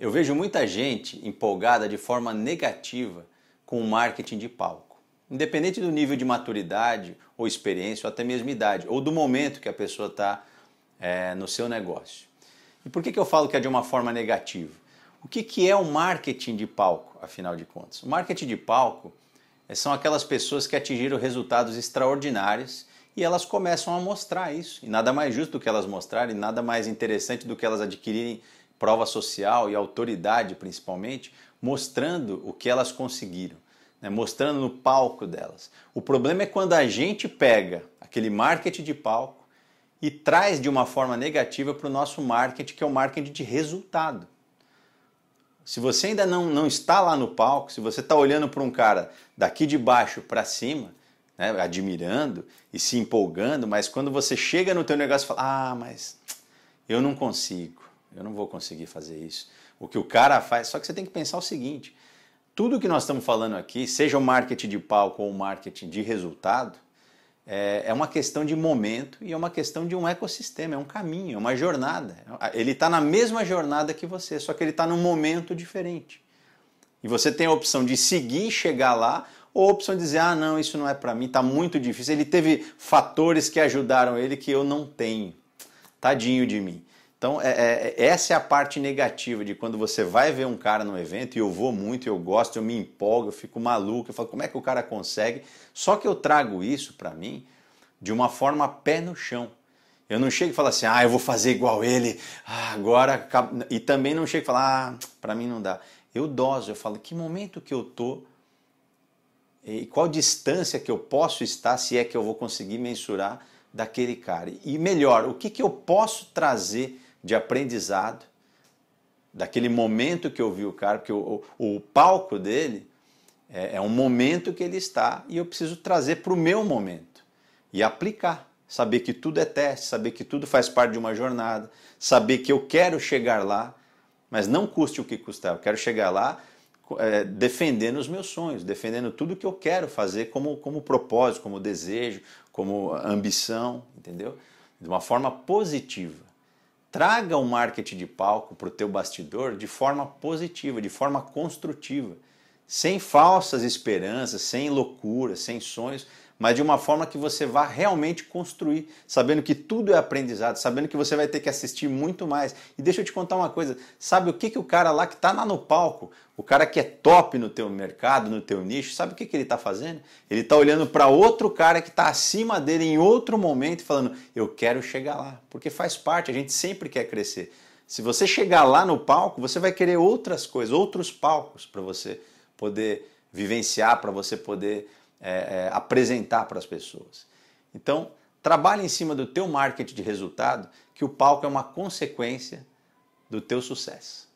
Eu vejo muita gente empolgada de forma negativa com o marketing de palco. Independente do nível de maturidade ou experiência, ou até mesmo idade, ou do momento que a pessoa está é, no seu negócio. E por que, que eu falo que é de uma forma negativa? O que, que é o marketing de palco, afinal de contas? O marketing de palco é, são aquelas pessoas que atingiram resultados extraordinários e elas começam a mostrar isso. E nada mais justo do que elas mostrarem, nada mais interessante do que elas adquirirem prova social e autoridade, principalmente, mostrando o que elas conseguiram, né? mostrando no palco delas. O problema é quando a gente pega aquele marketing de palco e traz de uma forma negativa para o nosso marketing, que é o marketing de resultado. Se você ainda não, não está lá no palco, se você está olhando para um cara daqui de baixo para cima, né, admirando e se empolgando, mas quando você chega no teu negócio e fala, ah, mas eu não consigo, eu não vou conseguir fazer isso. O que o cara faz, só que você tem que pensar o seguinte: tudo que nós estamos falando aqui, seja o marketing de palco ou o marketing de resultado, é, é uma questão de momento e é uma questão de um ecossistema, é um caminho, é uma jornada. Ele está na mesma jornada que você, só que ele está num momento diferente. E você tem a opção de seguir e chegar lá, ou a opção de dizer, ah, não, isso não é para mim, está muito difícil. Ele teve fatores que ajudaram ele que eu não tenho. Tadinho de mim. Então, é, é, é, essa é a parte negativa de quando você vai ver um cara no evento, e eu vou muito, eu gosto, eu me empolgo, eu fico maluco, eu falo, como é que o cara consegue? Só que eu trago isso para mim de uma forma pé no chão. Eu não chego e falo assim, ah, eu vou fazer igual ele, ah, agora. E também não chego e falo, ah, para mim não dá. Eu doso, eu falo, que momento que eu tô e qual distância que eu posso estar, se é que eu vou conseguir mensurar daquele cara. E melhor, o que, que eu posso trazer de aprendizado daquele momento que eu vi o cara, porque o, o, o palco dele é, é, um momento que ele está e eu preciso trazer para o meu momento e aplicar. Saber que tudo é teste, saber que tudo faz parte de uma jornada, saber que eu quero chegar lá, mas não custe o que custar, eu quero chegar lá é, defendendo os meus sonhos, defendendo tudo que eu quero fazer como, como propósito, como desejo, como ambição, entendeu? De uma forma positiva. Traga o marketing de palco para o teu bastidor de forma positiva, de forma construtiva, sem falsas esperanças, sem loucuras, sem sonhos, mas de uma forma que você vá realmente construir, sabendo que tudo é aprendizado, sabendo que você vai ter que assistir muito mais. E deixa eu te contar uma coisa, sabe o que, que o cara lá que está lá no palco, o cara que é top no teu mercado, no teu nicho, sabe o que, que ele está fazendo? Ele está olhando para outro cara que está acima dele em outro momento falando, eu quero chegar lá, porque faz parte, a gente sempre quer crescer. Se você chegar lá no palco, você vai querer outras coisas, outros palcos para você poder vivenciar, para você poder é, é, apresentar para as pessoas. Então, trabalhe em cima do teu marketing de resultado, que o palco é uma consequência do teu sucesso.